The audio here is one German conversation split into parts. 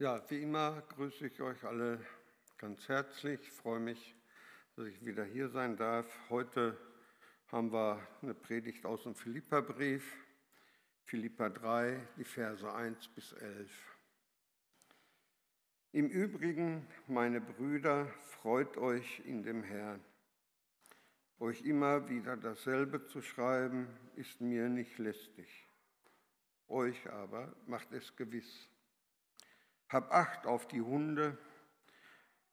Ja, wie immer grüße ich euch alle ganz herzlich. Ich freue mich, dass ich wieder hier sein darf. Heute haben wir eine Predigt aus dem Philipperbrief, Philippa 3, die Verse 1 bis 11. Im Übrigen, meine Brüder, freut euch in dem Herrn. Euch immer wieder dasselbe zu schreiben, ist mir nicht lästig. Euch aber macht es gewiss. Hab Acht auf die Hunde,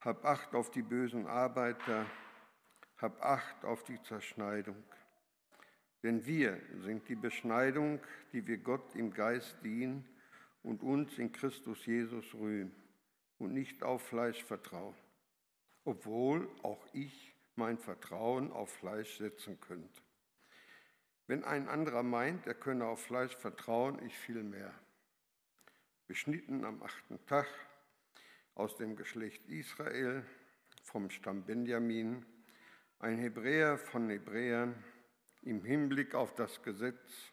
hab Acht auf die bösen Arbeiter, hab Acht auf die Zerschneidung. Denn wir sind die Beschneidung, die wir Gott im Geist dienen und uns in Christus Jesus rühmen und nicht auf Fleisch vertrauen, obwohl auch ich mein Vertrauen auf Fleisch setzen könnte. Wenn ein anderer meint, er könne auf Fleisch vertrauen, ich viel mehr. Beschnitten am achten Tag aus dem Geschlecht Israel, vom Stamm Benjamin, ein Hebräer von Hebräern, im Hinblick auf das Gesetz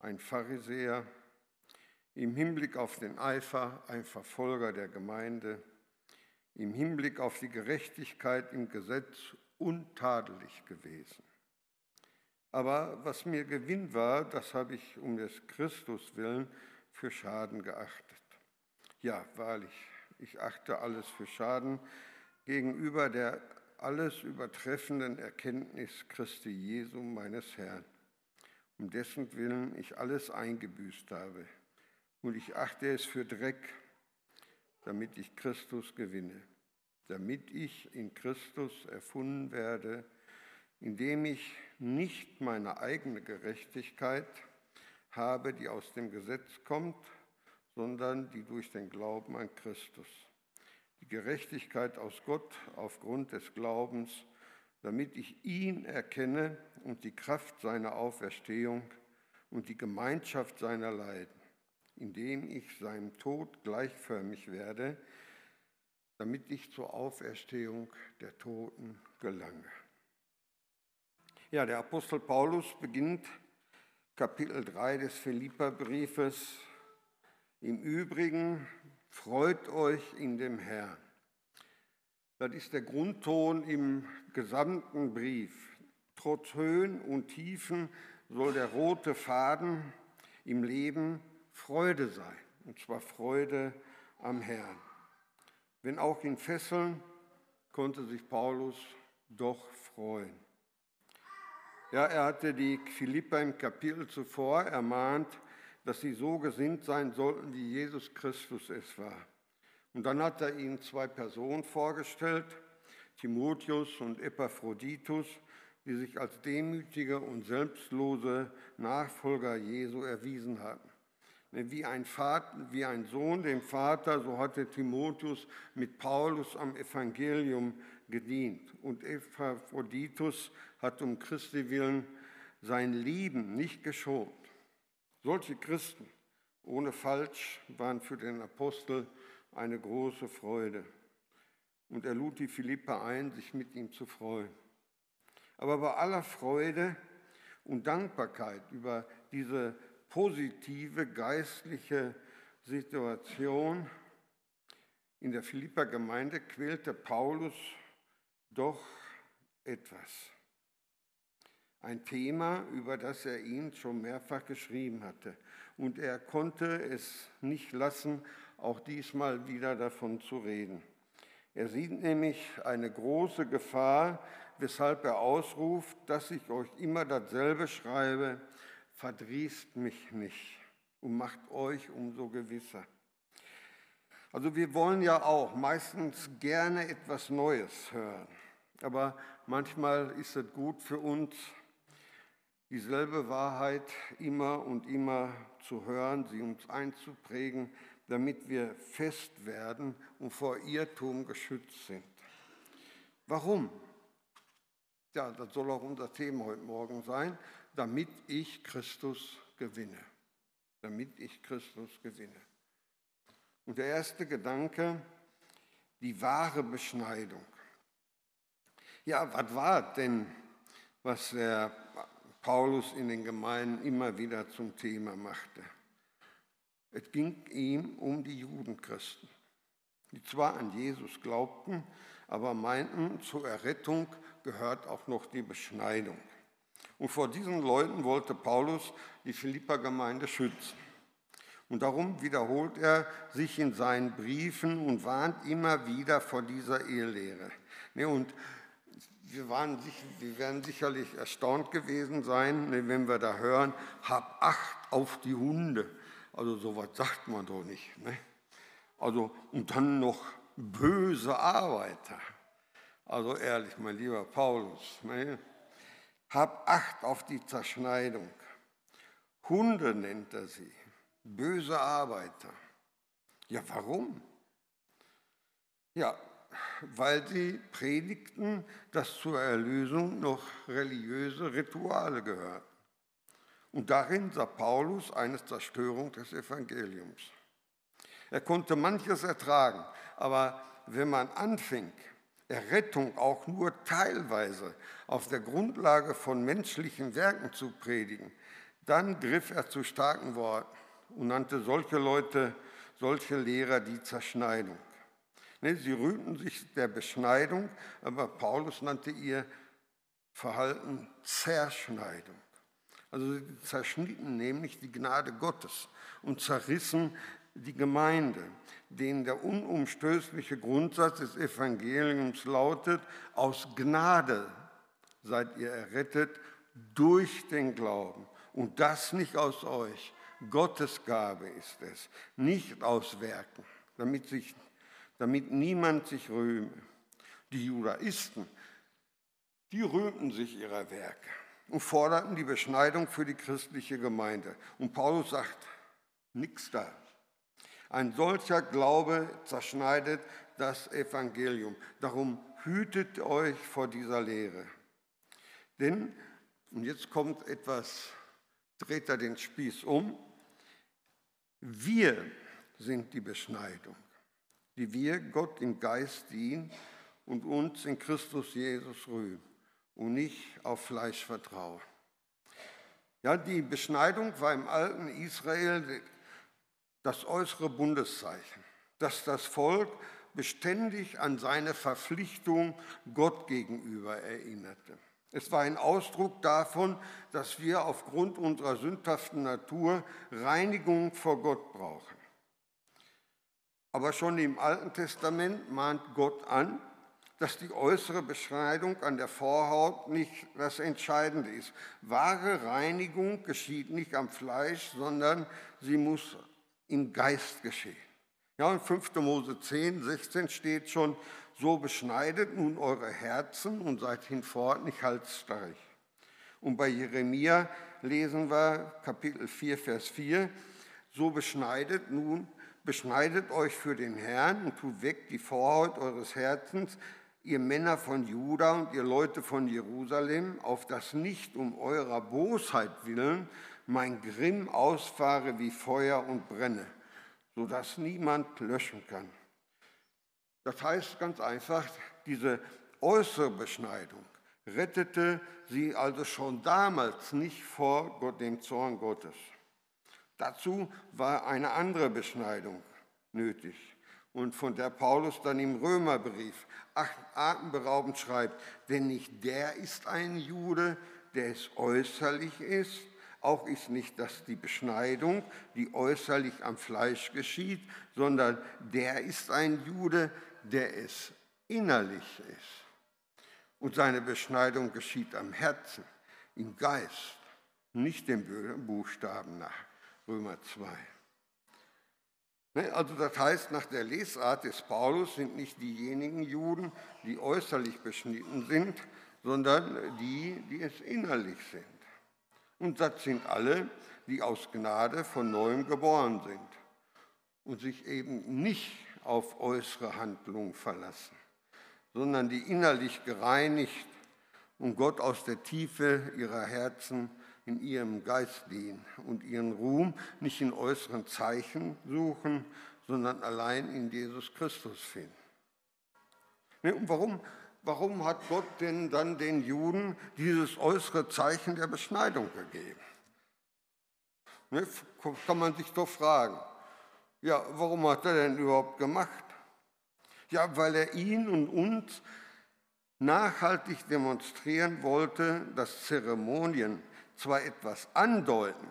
ein Pharisäer, im Hinblick auf den Eifer ein Verfolger der Gemeinde, im Hinblick auf die Gerechtigkeit im Gesetz untadelig gewesen. Aber was mir Gewinn war, das habe ich um des Christus willen für Schaden geachtet. Ja, wahrlich, ich achte alles für Schaden gegenüber der alles übertreffenden Erkenntnis Christi Jesu, meines Herrn, um dessen Willen ich alles eingebüßt habe. Und ich achte es für Dreck, damit ich Christus gewinne, damit ich in Christus erfunden werde, indem ich nicht meine eigene Gerechtigkeit habe, die aus dem Gesetz kommt, sondern die durch den Glauben an Christus die Gerechtigkeit aus Gott aufgrund des Glaubens, damit ich ihn erkenne und die Kraft seiner Auferstehung und die Gemeinschaft seiner Leiden, indem ich seinem Tod gleichförmig werde, damit ich zur Auferstehung der Toten gelange. Ja, der Apostel Paulus beginnt Kapitel 3 des Philipperbriefes. Im Übrigen Freut euch in dem Herrn. Das ist der Grundton im gesamten Brief. Trotz Höhen und Tiefen soll der rote Faden im Leben Freude sein, und zwar Freude am Herrn. Wenn auch in Fesseln, konnte sich Paulus doch freuen. Ja, er hatte die Philippa im Kapitel zuvor ermahnt, dass sie so gesinnt sein sollten, wie Jesus Christus es war. Und dann hat er ihnen zwei Personen vorgestellt, Timotheus und Epaphroditus, die sich als demütige und selbstlose Nachfolger Jesu erwiesen hatten. Wie ein, Vater, wie ein Sohn dem Vater, so hatte Timotheus mit Paulus am Evangelium gedient. Und Epaphroditus hat um Christi willen sein Leben nicht geschont. Solche Christen ohne Falsch waren für den Apostel eine große Freude. Und er lud die Philippa ein, sich mit ihm zu freuen. Aber bei aller Freude und Dankbarkeit über diese positive geistliche Situation in der Philippa-Gemeinde quälte Paulus doch etwas. Ein Thema, über das er ihn schon mehrfach geschrieben hatte. Und er konnte es nicht lassen, auch diesmal wieder davon zu reden. Er sieht nämlich eine große Gefahr, weshalb er ausruft, dass ich euch immer dasselbe schreibe, verdrießt mich nicht und macht euch umso gewisser. Also wir wollen ja auch meistens gerne etwas Neues hören, aber manchmal ist es gut für uns, dieselbe Wahrheit immer und immer zu hören, sie uns einzuprägen, damit wir fest werden und vor Irrtum geschützt sind. Warum? Ja, das soll auch unser Thema heute Morgen sein, damit ich Christus gewinne. Damit ich Christus gewinne. Und der erste Gedanke, die wahre Beschneidung. Ja, was war denn, was der Paulus in den Gemeinden immer wieder zum Thema machte. Es ging ihm um die Judenchristen. die zwar an Jesus glaubten, aber meinten, zur Errettung gehört auch noch die Beschneidung. Und vor diesen Leuten wollte Paulus die Philippa-Gemeinde schützen. Und darum wiederholt er sich in seinen Briefen und warnt immer wieder vor dieser Ehelehre. Ne, und wir, waren, wir werden sicherlich erstaunt gewesen sein, ne, wenn wir da hören, hab Acht auf die Hunde. Also sowas sagt man doch nicht. Ne? Also, und dann noch böse Arbeiter. Also ehrlich, mein lieber Paulus, ne? Hab Acht auf die Zerschneidung. Hunde nennt er sie, böse Arbeiter. Ja, warum? Ja, weil sie predigten, dass zur Erlösung noch religiöse Rituale gehören. Und darin sah Paulus eine Zerstörung des Evangeliums. Er konnte manches ertragen, aber wenn man anfing, Errettung auch nur teilweise auf der Grundlage von menschlichen Werken zu predigen, dann griff er zu starken Worten und nannte solche Leute, solche Lehrer die Zerschneidung. Ne, sie rühmten sich der Beschneidung, aber Paulus nannte ihr Verhalten Zerschneidung. Also sie zerschnitten nämlich die Gnade Gottes und zerrissen die Gemeinde, denen der unumstößliche Grundsatz des Evangeliums lautet, aus Gnade seid ihr errettet durch den Glauben. Und das nicht aus euch. Gottes Gabe ist es, nicht aus Werken, damit, sich, damit niemand sich rühme. Die Judaisten, die rühmten sich ihrer Werke und forderten die Beschneidung für die christliche Gemeinde. Und Paulus sagt, nichts da. Ein solcher Glaube zerschneidet das Evangelium. Darum hütet euch vor dieser Lehre. Denn, und jetzt kommt etwas, dreht er den Spieß um, wir sind die Beschneidung, die wir Gott im Geist dienen und uns in Christus Jesus rühmen und nicht auf Fleisch vertrauen. Ja, die Beschneidung war im alten Israel das äußere Bundeszeichen, das das Volk beständig an seine Verpflichtung Gott gegenüber erinnerte. Es war ein Ausdruck davon, dass wir aufgrund unserer sündhaften Natur Reinigung vor Gott brauchen. Aber schon im Alten Testament mahnt Gott an, dass die äußere Beschneidung an der Vorhaut nicht das Entscheidende ist. Wahre Reinigung geschieht nicht am Fleisch, sondern sie muss im Geist geschehen. Ja, in 5. Mose 10, 16 steht schon, so beschneidet nun eure Herzen und seid hinfort nicht halsstarrig. Und bei Jeremia lesen wir Kapitel 4, Vers 4, so beschneidet nun, beschneidet euch für den Herrn und tut weg die Vorhaut eures Herzens, ihr Männer von Juda und ihr Leute von Jerusalem, auf das nicht um eurer Bosheit willen mein Grimm ausfahre wie Feuer und brenne, sodass niemand löschen kann. Das heißt ganz einfach, diese äußere Beschneidung rettete sie also schon damals nicht vor dem Zorn Gottes. Dazu war eine andere Beschneidung nötig und von der Paulus dann im Römerbrief atemberaubend schreibt, denn nicht der ist ein Jude, der es äußerlich ist, auch ist nicht das die Beschneidung, die äußerlich am Fleisch geschieht, sondern der ist ein Jude, der es innerlich ist. Und seine Beschneidung geschieht am Herzen, im Geist, nicht dem Buchstaben nach. Römer 2. Ne, also das heißt, nach der Lesart des Paulus sind nicht diejenigen Juden, die äußerlich beschnitten sind, sondern die, die es innerlich sind. Und das sind alle, die aus Gnade von neuem geboren sind und sich eben nicht auf äußere Handlungen verlassen, sondern die innerlich gereinigt und Gott aus der Tiefe ihrer Herzen in ihrem Geist dienen und ihren Ruhm nicht in äußeren Zeichen suchen, sondern allein in Jesus Christus finden. Ne, und warum warum hat Gott denn dann den Juden dieses äußere Zeichen der Beschneidung gegeben? Ne, kann man sich doch fragen. Ja, warum hat er denn überhaupt gemacht? Ja, weil er ihn und uns nachhaltig demonstrieren wollte, dass Zeremonien zwar etwas andeuten,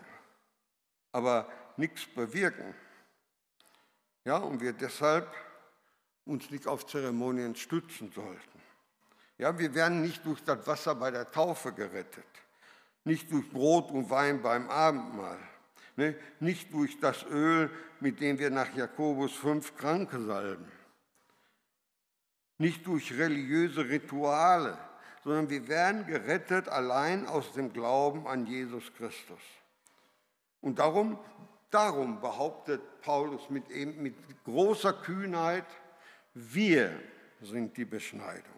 aber nichts bewirken. Ja, und wir deshalb uns nicht auf Zeremonien stützen sollten. Ja, wir werden nicht durch das Wasser bei der Taufe gerettet, nicht durch Brot und Wein beim Abendmahl, ne? nicht durch das Öl, mit dem wir nach Jakobus fünf Kranke salben, nicht durch religiöse Rituale, sondern wir werden gerettet allein aus dem Glauben an Jesus Christus. Und darum, darum behauptet Paulus mit, mit großer Kühnheit, wir sind die Beschneidung.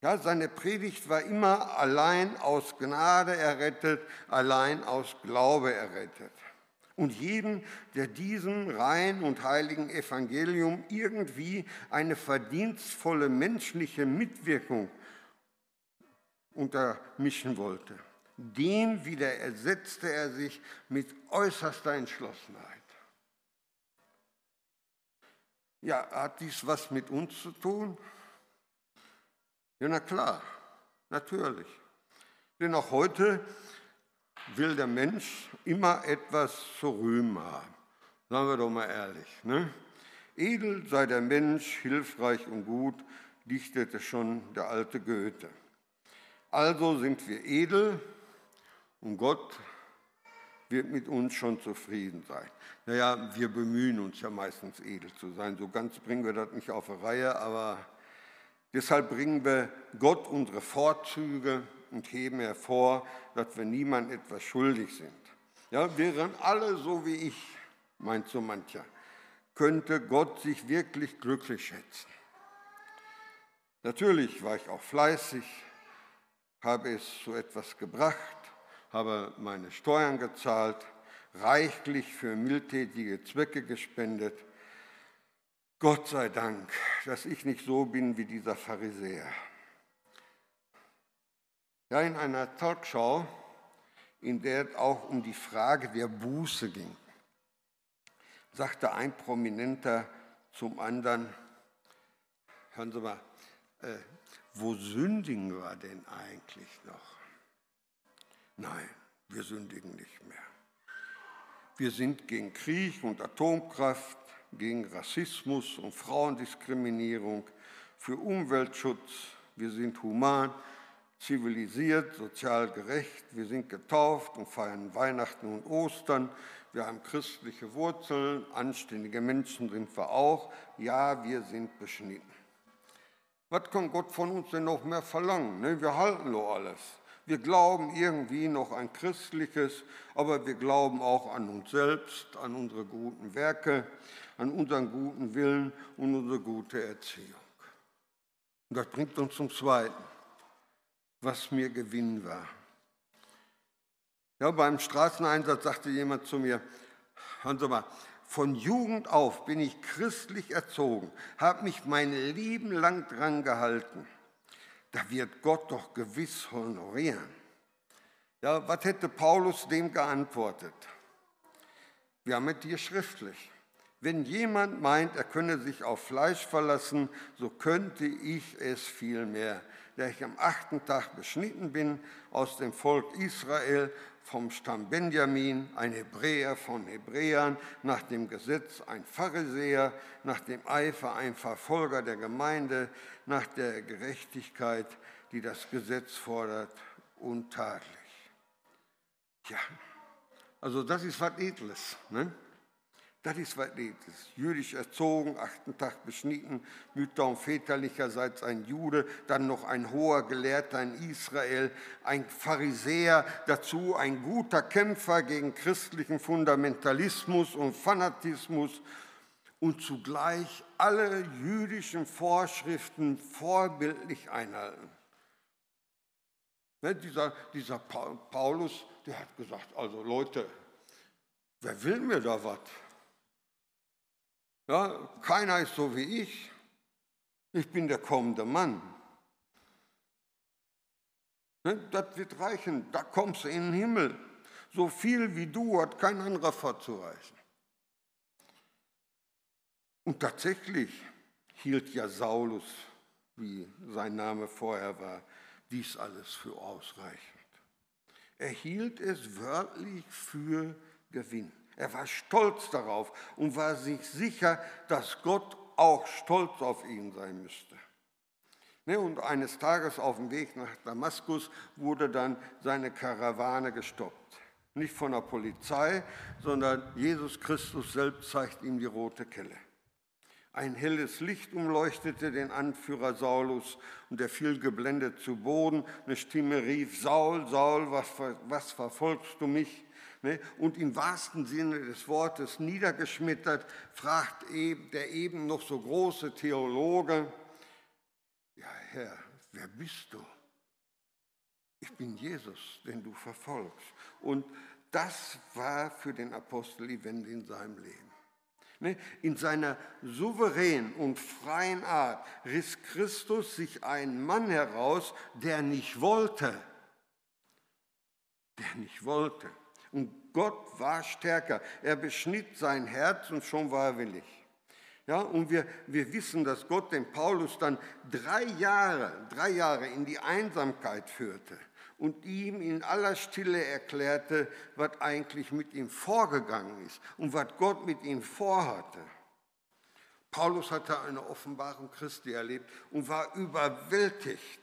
Ja, seine Predigt war immer allein aus Gnade errettet, allein aus Glaube errettet. Und jeden, der diesem rein und heiligen Evangelium irgendwie eine verdienstvolle menschliche Mitwirkung untermischen wollte, dem widersetzte er sich mit äußerster Entschlossenheit. Ja, hat dies was mit uns zu tun? Ja, na klar, natürlich. Denn auch heute will der Mensch immer etwas zu rühmen haben. Sagen wir doch mal ehrlich. Ne? Edel sei der Mensch, hilfreich und gut, dichtete schon der alte Goethe. Also sind wir edel und Gott wird mit uns schon zufrieden sein. Naja, wir bemühen uns ja meistens edel zu sein. So ganz bringen wir das nicht auf die Reihe, aber Deshalb bringen wir Gott unsere Vorzüge und heben hervor, dass wir niemand etwas schuldig sind. Ja, wären alle so wie ich, meint so mancher, könnte Gott sich wirklich glücklich schätzen. Natürlich war ich auch fleißig, habe es zu etwas gebracht, habe meine Steuern gezahlt, reichlich für mildtätige Zwecke gespendet Gott sei Dank, dass ich nicht so bin wie dieser Pharisäer. Ja, in einer Talkshow, in der es auch um die Frage der Buße ging, sagte ein Prominenter zum anderen, hören Sie mal, äh, wo sündigen wir denn eigentlich noch? Nein, wir sündigen nicht mehr. Wir sind gegen Krieg und Atomkraft, gegen Rassismus und Frauendiskriminierung, für Umweltschutz. Wir sind human, zivilisiert, sozial gerecht. Wir sind getauft und feiern Weihnachten und Ostern. Wir haben christliche Wurzeln, anständige Menschen sind wir auch. Ja, wir sind beschnitten. Was kann Gott von uns denn noch mehr verlangen? Ne, wir halten nur alles. Wir glauben irgendwie noch ein christliches, aber wir glauben auch an uns selbst, an unsere guten Werke, an unseren guten Willen und unsere gute Erziehung. Und das bringt uns zum Zweiten, was mir Gewinn war. Ja, beim Straßeneinsatz sagte jemand zu mir, hören Sie mal, von Jugend auf bin ich christlich erzogen, habe mich mein Leben lang dran gehalten da wird Gott doch gewiss honorieren. Ja, was hätte Paulus dem geantwortet? Wir haben es hier schriftlich. Wenn jemand meint, er könne sich auf Fleisch verlassen, so könnte ich es vielmehr, der ich am achten Tag beschnitten bin aus dem Volk Israel, vom Stamm Benjamin, ein Hebräer von Hebräern, nach dem Gesetz ein Pharisäer, nach dem Eifer ein Verfolger der Gemeinde, nach der Gerechtigkeit, die das Gesetz fordert, untadelig. Ja, also das ist was Edles. Ne? Das ist was Edles. Jüdisch erzogen, achten Tag beschnitten, Mütter- und väterlicherseits ein Jude, dann noch ein hoher Gelehrter in Israel, ein Pharisäer, dazu ein guter Kämpfer gegen christlichen Fundamentalismus und Fanatismus und zugleich alle jüdischen Vorschriften vorbildlich einhalten. Ne, dieser, dieser Paulus, der hat gesagt, also Leute, wer will mir da was? Ja, keiner ist so wie ich. Ich bin der kommende Mann. Ne, das wird reichen, da kommst du in den Himmel. So viel wie du hat kein anderer vorzureichen. Und tatsächlich, hielt ja Saulus, wie sein Name vorher war, dies alles für ausreichend. Er hielt es wörtlich für Gewinn. Er war stolz darauf und war sich sicher, dass Gott auch stolz auf ihn sein müsste. Ne, und eines Tages auf dem Weg nach Damaskus wurde dann seine Karawane gestoppt. Nicht von der Polizei, sondern Jesus Christus selbst zeigt ihm die rote Kelle. Ein helles Licht umleuchtete den Anführer Saulus und er fiel geblendet zu Boden. Eine Stimme rief, Saul, Saul, was, was verfolgst du mich? Ne? Und im wahrsten Sinne des Wortes niedergeschmettert, fragt der eben noch so große Theologe, ja Herr, wer bist du? Ich bin Jesus, den du verfolgst. Und das war für den Apostel die Wende in seinem Leben. Ne? In seiner souveränen und freien Art riss Christus sich einen Mann heraus, der nicht wollte. Der nicht wollte. Und Gott war stärker. Er beschnitt sein Herz und schon war er willig. Ja, und wir, wir wissen, dass Gott den Paulus dann drei Jahre, drei Jahre in die Einsamkeit führte und ihm in aller Stille erklärte, was eigentlich mit ihm vorgegangen ist und was Gott mit ihm vorhatte. Paulus hatte eine Offenbarung Christi erlebt und war überwältigt.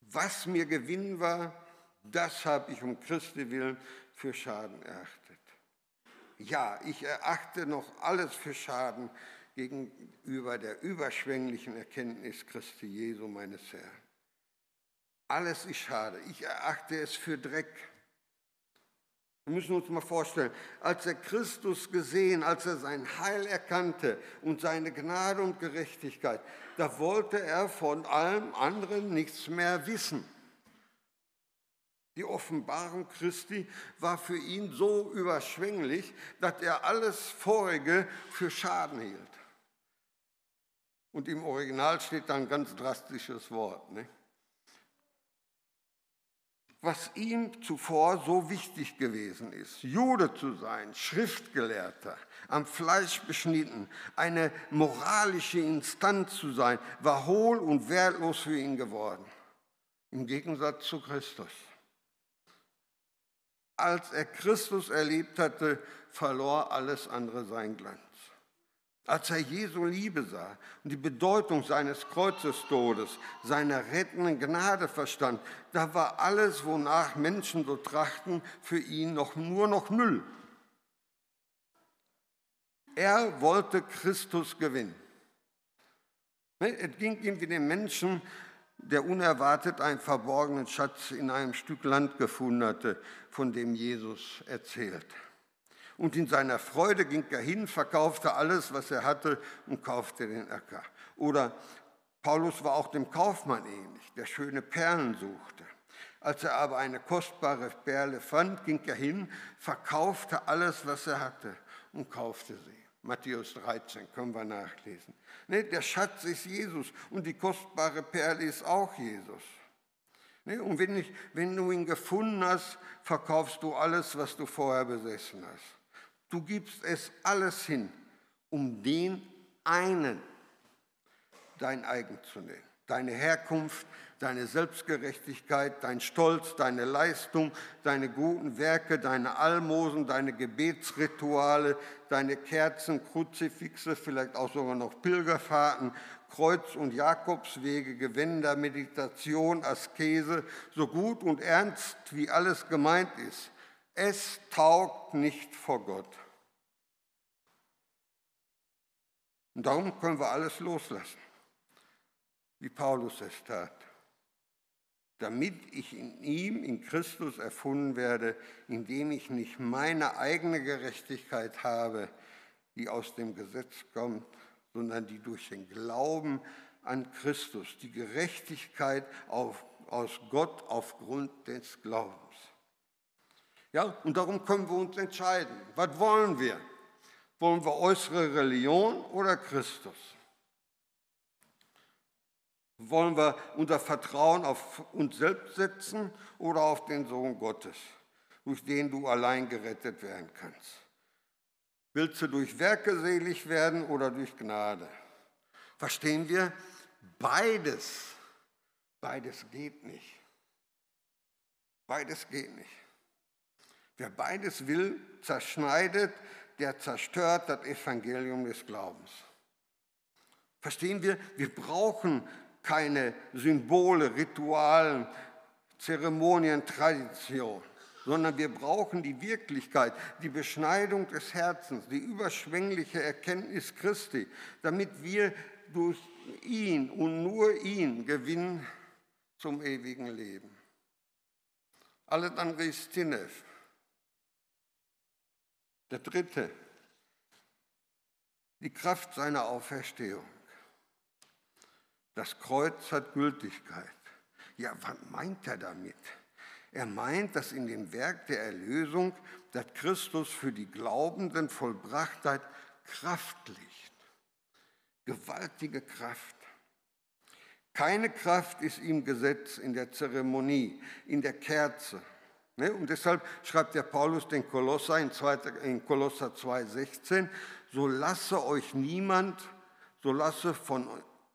Was mir Gewinn war, das habe ich um Christi willen für Schaden erachtet. Ja, ich erachte noch alles für Schaden gegenüber der überschwänglichen Erkenntnis Christi Jesu, meines Herrn. Alles ist schade. Ich erachte es für Dreck. Wir müssen uns mal vorstellen, als er Christus gesehen, als er sein Heil erkannte und seine Gnade und Gerechtigkeit, da wollte er von allem anderen nichts mehr wissen. Die Offenbarung Christi war für ihn so überschwänglich, dass er alles Vorige für Schaden hielt. Und im Original steht da ein ganz drastisches Wort. Ne? Was ihm zuvor so wichtig gewesen ist, Jude zu sein, Schriftgelehrter, am Fleisch beschnitten, eine moralische Instanz zu sein, war hohl und wertlos für ihn geworden. Im Gegensatz zu Christus als er Christus erlebt hatte, verlor alles andere seinen Glanz. Als er Jesu Liebe sah und die Bedeutung seines Kreuzestodes, seiner rettenden Gnade verstand, da war alles, wonach Menschen so trachten, für ihn noch nur noch Müll. Er wollte Christus gewinnen. Ne, es ging ihm wie den Menschen, der unerwartet einen verborgenen Schatz in einem Stück Land gefunden hatte, von dem Jesus erzählt. Und in seiner Freude ging er hin, verkaufte alles, was er hatte und kaufte den Acker. Oder Paulus war auch dem Kaufmann ähnlich, der schöne Perlen suchte. Als er aber eine kostbare Perle fand, ging er hin, verkaufte alles, was er hatte und kaufte sie. Matthäus 13 können wir nachlesen. Ne, der Schatz ist Jesus und die kostbare Perle ist auch Jesus. Ne, und wenn, ich, wenn du ihn gefunden hast, verkaufst du alles, was du vorher besessen hast. Du gibst es alles hin, um den einen dein eigen zu nehmen. Deine Herkunft, deine Selbstgerechtigkeit, dein Stolz, deine Leistung, deine guten Werke, deine Almosen, deine Gebetsrituale, deine Kerzen, Kruzifixe, vielleicht auch sogar noch Pilgerfahrten, Kreuz- und Jakobswege, Gewänder, Meditation, Askese, so gut und ernst wie alles gemeint ist. Es taugt nicht vor Gott. Und darum können wir alles loslassen, wie Paulus es tat damit ich in ihm, in Christus erfunden werde, indem ich nicht meine eigene Gerechtigkeit habe, die aus dem Gesetz kommt, sondern die durch den Glauben an Christus, die Gerechtigkeit auf, aus Gott aufgrund des Glaubens. Ja, und darum können wir uns entscheiden. Was wollen wir? Wollen wir äußere Religion oder Christus? Wollen wir unser Vertrauen auf uns selbst setzen oder auf den Sohn Gottes, durch den du allein gerettet werden kannst? Willst du durch Werke selig werden oder durch Gnade? Verstehen wir? Beides, beides geht nicht. Beides geht nicht. Wer beides will, zerschneidet, der zerstört das Evangelium des Glaubens. Verstehen wir? Wir brauchen keine Symbole, Ritualen, Zeremonien, Tradition, sondern wir brauchen die Wirklichkeit, die Beschneidung des Herzens, die überschwängliche Erkenntnis Christi, damit wir durch ihn und nur ihn gewinnen zum ewigen Leben. Andere ist Tinef. Der dritte, die Kraft seiner Auferstehung. Das Kreuz hat Gültigkeit. Ja, was meint er damit? Er meint, dass in dem Werk der Erlösung, das Christus für die Glaubenden vollbracht hat, Kraft liegt. Gewaltige Kraft. Keine Kraft ist ihm Gesetz in der Zeremonie, in der Kerze. Ne? Und deshalb schreibt der Paulus den Kolosser in, 2, in Kolosser 2,16, so lasse euch niemand, so lasse von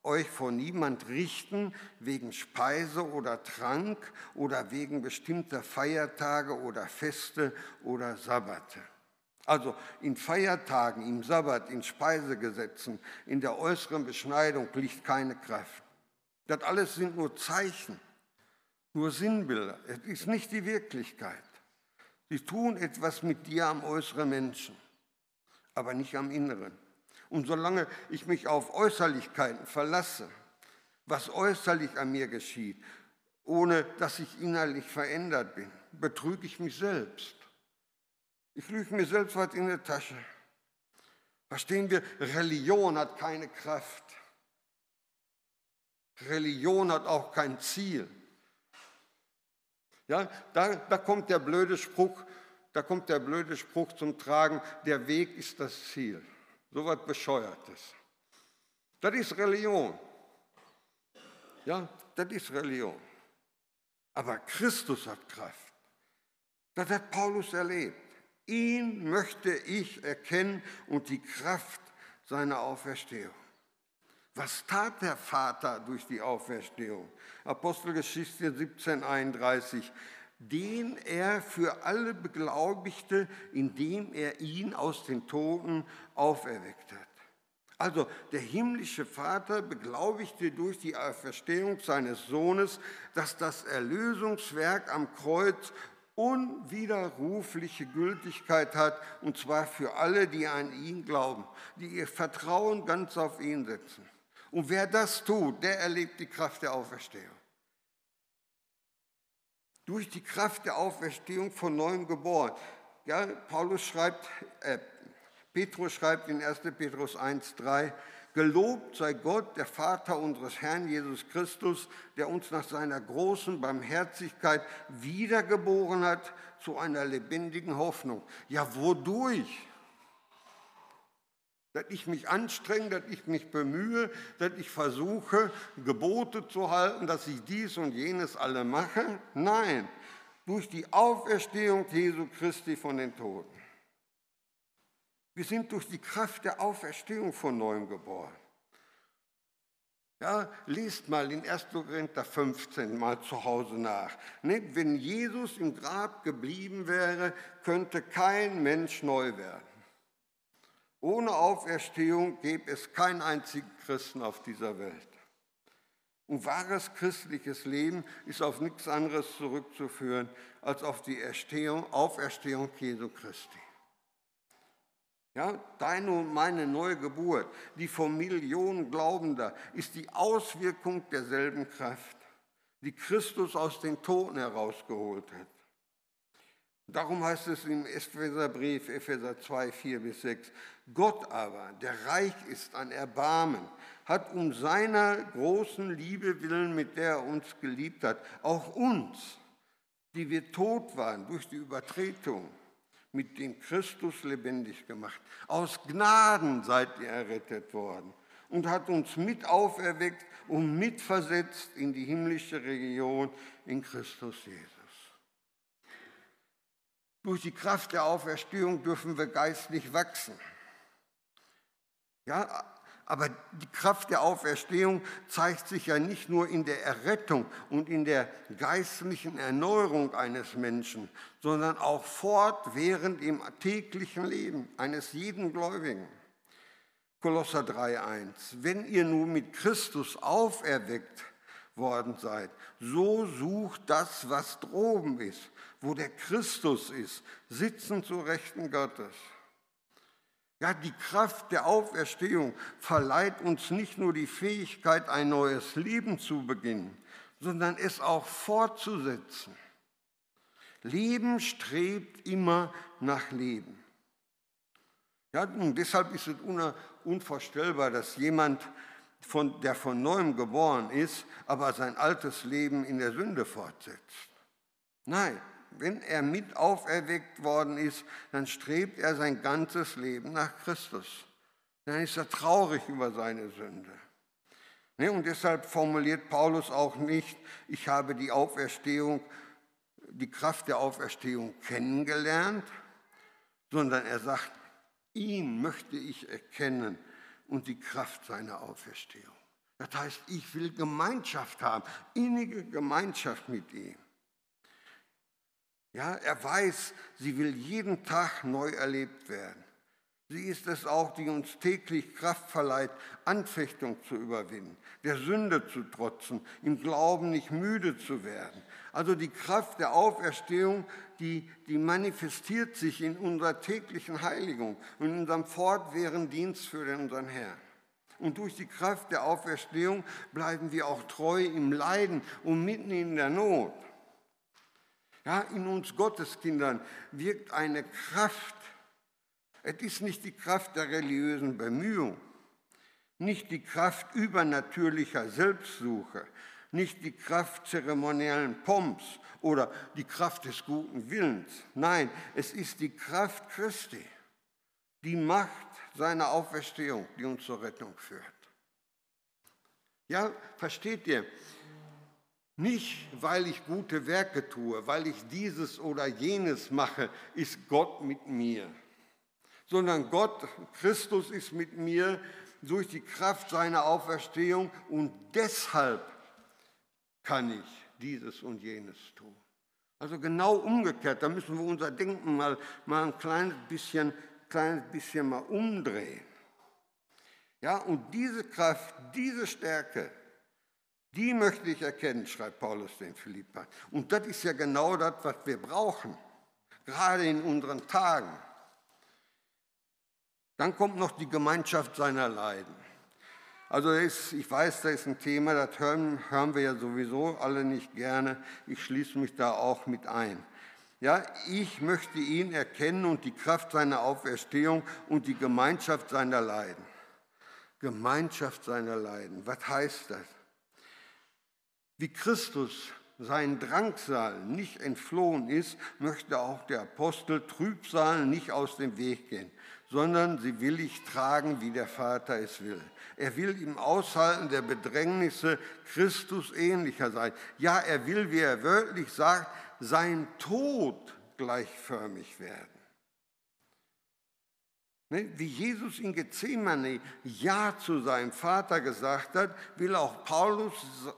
euch vor niemand richten wegen Speise oder Trank oder wegen bestimmter Feiertage oder Feste oder Sabbate. Also in Feiertagen, im Sabbat, in Speisegesetzen, in der äußeren Beschneidung liegt keine Kraft. Das alles sind nur Zeichen, nur Sinnbilder. Es ist nicht die Wirklichkeit. Sie tun etwas mit dir am äußeren Menschen, aber nicht am Inneren. Und solange ich mich auf Äußerlichkeiten verlasse, was äußerlich an mir geschieht, ohne dass ich innerlich verändert bin, betrüge ich mich selbst. Ich lüge mir selbst was in der Tasche. Verstehen wir, Religion hat keine Kraft. Religion hat auch kein Ziel. Ja, da, da kommt der blöde Spruch, da kommt der blöde Spruch zum Tragen, der Weg ist das Ziel. So was Bescheuertes. Das ist Religion. Ja, das ist Religion. Aber Christus hat Kraft. Das hat Paulus erlebt. Ihn möchte ich erkennen und die Kraft seiner Auferstehung. Was tat der Vater durch die Auferstehung? Apostelgeschichte 1731 den er für alle beglaubigte, indem er ihn aus den Toten auferweckt hat. Also der himmlische Vater beglaubigte durch die Auferstehung seines Sohnes, dass das Erlösungswerk am Kreuz unwiderrufliche Gültigkeit hat, und zwar für alle, die an ihn glauben, die ihr Vertrauen ganz auf ihn setzen. Und wer das tut, der erlebt die Kraft der Auferstehung durch die Kraft der Auferstehung von neuem geboren. Ja, Paulus schreibt, äh, Petrus schreibt in 1. Petrus 1,3, Gelobt sei Gott, der Vater unseres Herrn Jesus Christus, der uns nach seiner großen Barmherzigkeit wiedergeboren hat zu einer lebendigen Hoffnung. Ja, wodurch? Dass ich mich anstrenge, dass ich mich bemühe, dass ich versuche, Gebote zu halten, dass ich dies und jenes alle mache. Nein, durch die Auferstehung Jesu Christi von den Toten. Wir sind durch die Kraft der Auferstehung von neuem geboren. Ja, liest mal in 1. Korinther 15 mal zu Hause nach. Wenn Jesus im Grab geblieben wäre, könnte kein Mensch neu werden. Ohne Auferstehung gäbe es keinen einzigen Christen auf dieser Welt. Und wahres christliches Leben ist auf nichts anderes zurückzuführen als auf die Erstehung, Auferstehung Jesu Christi. Ja, deine und meine neue Geburt, die von Millionen Glaubender, ist die Auswirkung derselben Kraft, die Christus aus den Toten herausgeholt hat. Darum heißt es im Epheserbrief, Epheser 2, 4 bis 6, Gott aber, der reich ist an Erbarmen, hat um seiner großen Liebe willen, mit der er uns geliebt hat, auch uns, die wir tot waren durch die Übertretung, mit dem Christus lebendig gemacht. Aus Gnaden seid ihr errettet worden und hat uns mit auferweckt und mitversetzt in die himmlische Region in Christus Jesus. Durch die Kraft der Auferstehung dürfen wir geistlich wachsen. Ja, aber die Kraft der Auferstehung zeigt sich ja nicht nur in der Errettung und in der geistlichen Erneuerung eines Menschen, sondern auch fortwährend im täglichen Leben eines jeden Gläubigen. Kolosser 3.1. Wenn ihr nun mit Christus auferweckt worden seid, so sucht das, was droben ist, wo der Christus ist, sitzen zu Rechten Gottes. Ja, die Kraft der Auferstehung verleiht uns nicht nur die Fähigkeit, ein neues Leben zu beginnen, sondern es auch fortzusetzen. Leben strebt immer nach Leben. Ja, und deshalb ist es unvorstellbar, dass jemand, von, der von neuem geboren ist, aber sein altes Leben in der Sünde fortsetzt. Nein, wenn er mit auferweckt worden ist, dann strebt er sein ganzes Leben nach Christus. Dann ist er traurig über seine Sünde. Ne, und deshalb formuliert Paulus auch nicht, ich habe die Auferstehung, die Kraft der Auferstehung kennengelernt, sondern er sagt, ihn möchte ich erkennen und die Kraft seiner Auferstehung. Das heißt, ich will Gemeinschaft haben, innige Gemeinschaft mit ihm. Ja, er weiß, sie will jeden Tag neu erlebt werden. Sie ist es auch, die uns täglich Kraft verleiht, Anfechtung zu überwinden, der Sünde zu trotzen, im Glauben nicht müde zu werden. Also die Kraft der Auferstehung, die, die manifestiert sich in unserer täglichen Heiligung und in unserem fortwährenden Dienst für unseren Herrn. Und durch die Kraft der Auferstehung bleiben wir auch treu im Leiden und mitten in der Not. Ja, in uns Gotteskindern wirkt eine Kraft. Es ist nicht die Kraft der religiösen Bemühung, nicht die Kraft übernatürlicher Selbstsuche, nicht die Kraft zeremoniellen Pomps oder die Kraft des guten Willens. Nein, es ist die Kraft Christi, die Macht seiner Auferstehung, die uns zur Rettung führt. Ja, versteht ihr? Nicht, weil ich gute Werke tue, weil ich dieses oder jenes mache, ist Gott mit mir, sondern Gott, Christus ist mit mir durch die Kraft seiner Auferstehung und deshalb kann ich dieses und jenes tun. Also genau umgekehrt, da müssen wir unser Denken mal, mal ein kleines bisschen, kleines bisschen mal umdrehen. Ja, und diese Kraft, diese Stärke, die möchte ich erkennen, schreibt Paulus den Philippern. Und das ist ja genau das, was wir brauchen, gerade in unseren Tagen. Dann kommt noch die Gemeinschaft seiner Leiden. Also ist, ich weiß, da ist ein Thema, das hören, hören wir ja sowieso alle nicht gerne. Ich schließe mich da auch mit ein. Ja, ich möchte ihn erkennen und die Kraft seiner Auferstehung und die Gemeinschaft seiner Leiden. Gemeinschaft seiner Leiden. Was heißt das? Wie Christus seinen Drangsal nicht entflohen ist, möchte auch der Apostel Trübsal nicht aus dem Weg gehen, sondern sie willig tragen, wie der Vater es will. Er will im Aushalten der Bedrängnisse Christus ähnlicher sein. Ja, er will, wie er wörtlich sagt, sein Tod gleichförmig werden. Ne, wie Jesus in Gethsemane Ja zu seinem Vater gesagt hat, will auch Paulus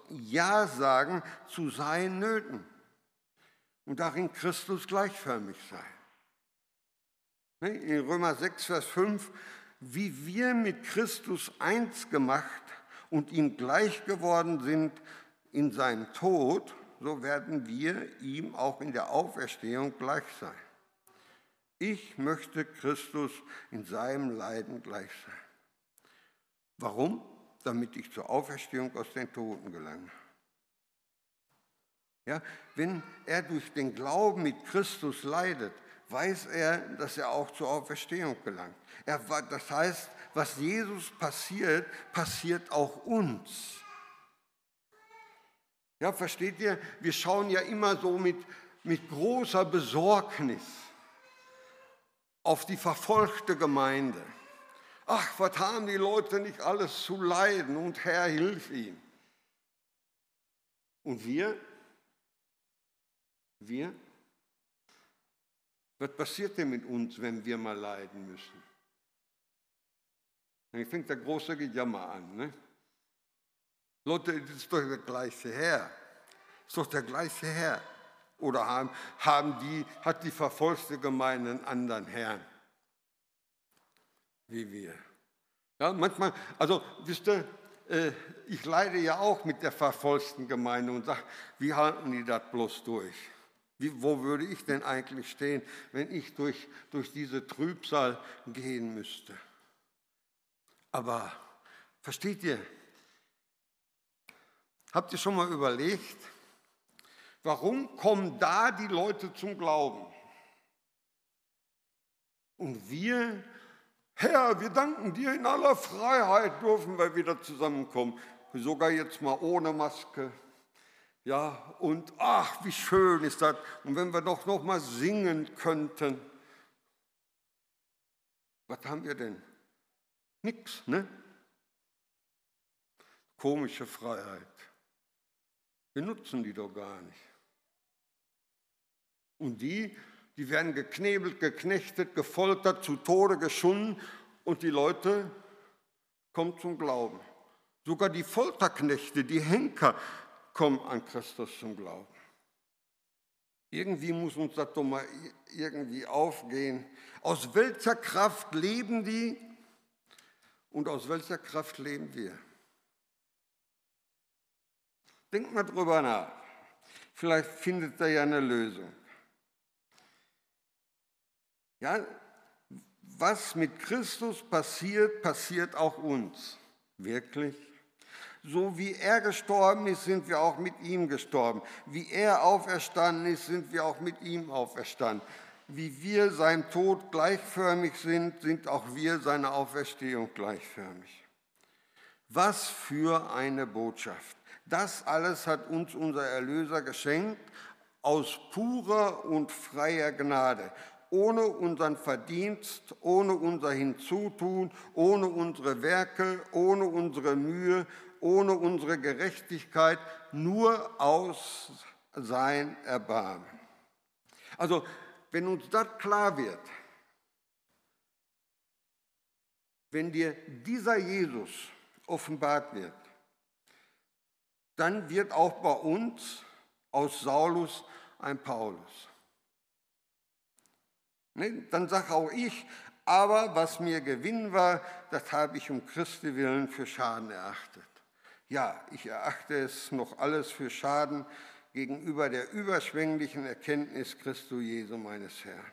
Ja sagen zu seinen Nöten und darin Christus gleichförmig sein. Ne, in Römer 6, Vers 5, wie wir mit Christus eins gemacht und ihm gleich geworden sind in seinem Tod, so werden wir ihm auch in der Auferstehung gleich sein. Ich möchte Christus in seinem Leiden gleich sein. Warum? Damit ich zur Auferstehung aus den Toten gelange. Ja, wenn er durch den Glauben mit Christus leidet, weiß er, dass er auch zur Auferstehung gelangt. Er, das heißt, was Jesus passiert, passiert auch uns. Ja, versteht ihr? Wir schauen ja immer so mit, mit großer Besorgnis auf die verfolgte Gemeinde. Ach, was haben die Leute nicht alles zu leiden und Herr, hilf ihnen. Und wir, wir, Was passiert denn mit uns, wenn wir mal leiden müssen? Dann fängt der große Gejammer an. Ne? Leute, das ist doch der gleiche Herr. Das ist doch der gleiche Herr. Oder haben, haben die, hat die verfolgte Gemeinde einen anderen Herrn? Wie wir. Ja, manchmal, also wisst ihr, äh, ich leide ja auch mit der verfolgten Gemeinde und sage, wie halten die das bloß durch? Wie, wo würde ich denn eigentlich stehen, wenn ich durch, durch diese Trübsal gehen müsste? Aber versteht ihr, habt ihr schon mal überlegt, warum kommen da die Leute zum Glauben? Und wir Herr, wir danken dir, in aller Freiheit dürfen wir wieder zusammenkommen, sogar jetzt mal ohne Maske. Ja, und ach, wie schön ist das. Und wenn wir doch noch mal singen könnten. Was haben wir denn? Nix, ne? Komische Freiheit. Wir nutzen die doch gar nicht. Und die, die werden geknebelt, geknechtet, gefoltert, zu Tode geschunden und die Leute kommen zum Glauben. Sogar die Folterknechte, die Henker kommen an Christus zum Glauben. Irgendwie muss uns das doch mal irgendwie aufgehen. Aus welcher Kraft leben die und aus welcher Kraft leben wir? Denkt mal drüber nach. Vielleicht findet ihr ja eine Lösung. Ja, was mit Christus passiert, passiert auch uns. Wirklich? So wie er gestorben ist, sind wir auch mit ihm gestorben. Wie er auferstanden ist, sind wir auch mit ihm auferstanden. Wie wir seinem Tod gleichförmig sind, sind auch wir seiner Auferstehung gleichförmig. Was für eine Botschaft. Das alles hat uns unser Erlöser geschenkt aus purer und freier Gnade ohne unseren Verdienst, ohne unser Hinzutun, ohne unsere Werke, ohne unsere Mühe, ohne unsere Gerechtigkeit, nur aus sein Erbarmen. Also, wenn uns das klar wird, wenn dir dieser Jesus offenbart wird, dann wird auch bei uns aus Saulus ein Paulus. Ne? Dann sage auch ich, aber was mir Gewinn war, das habe ich um Christi willen für Schaden erachtet. Ja, ich erachte es noch alles für Schaden gegenüber der überschwänglichen Erkenntnis Christo Jesu meines Herrn.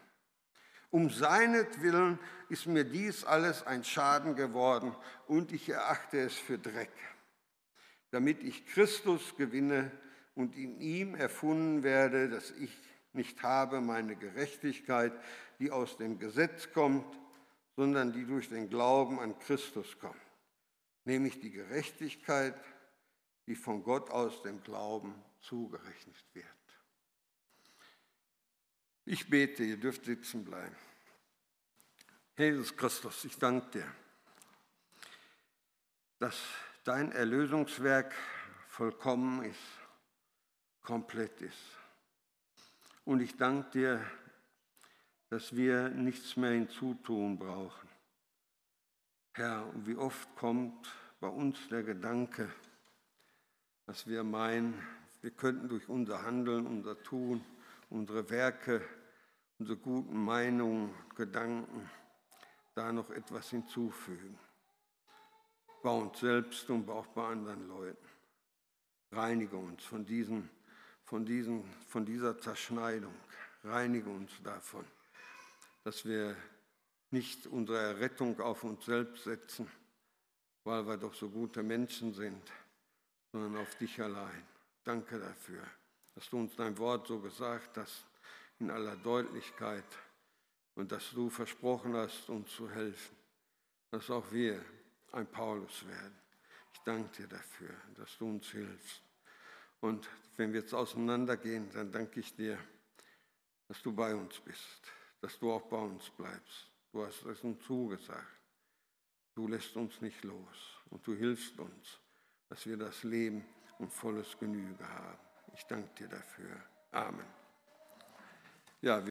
Um seinetwillen ist mir dies alles ein Schaden geworden und ich erachte es für Dreck, damit ich Christus gewinne und in ihm erfunden werde, dass ich nicht habe meine Gerechtigkeit, die aus dem Gesetz kommt, sondern die durch den Glauben an Christus kommt, nämlich die Gerechtigkeit, die von Gott aus dem Glauben zugerechnet wird. Ich bete, ihr dürft sitzen bleiben. Jesus Christus, ich danke dir, dass dein Erlösungswerk vollkommen ist, komplett ist. Und ich danke dir, dass wir nichts mehr hinzutun brauchen. Herr, wie oft kommt bei uns der Gedanke, dass wir meinen, wir könnten durch unser Handeln, unser Tun, unsere Werke, unsere guten Meinungen, Gedanken da noch etwas hinzufügen. Bei uns selbst und auch bei anderen Leuten. Reinige uns von, diesen, von, diesen, von dieser Zerschneidung. Reinige uns davon dass wir nicht unsere Errettung auf uns selbst setzen, weil wir doch so gute Menschen sind, sondern auf dich allein. Danke dafür, dass du uns dein Wort so gesagt hast, in aller Deutlichkeit und dass du versprochen hast, uns zu helfen, dass auch wir ein Paulus werden. Ich danke dir dafür, dass du uns hilfst. Und wenn wir jetzt auseinandergehen, dann danke ich dir, dass du bei uns bist dass du auch bei uns bleibst. Du hast es uns zugesagt. Du lässt uns nicht los und du hilfst uns, dass wir das Leben und volles Genüge haben. Ich danke dir dafür. Amen. Ja,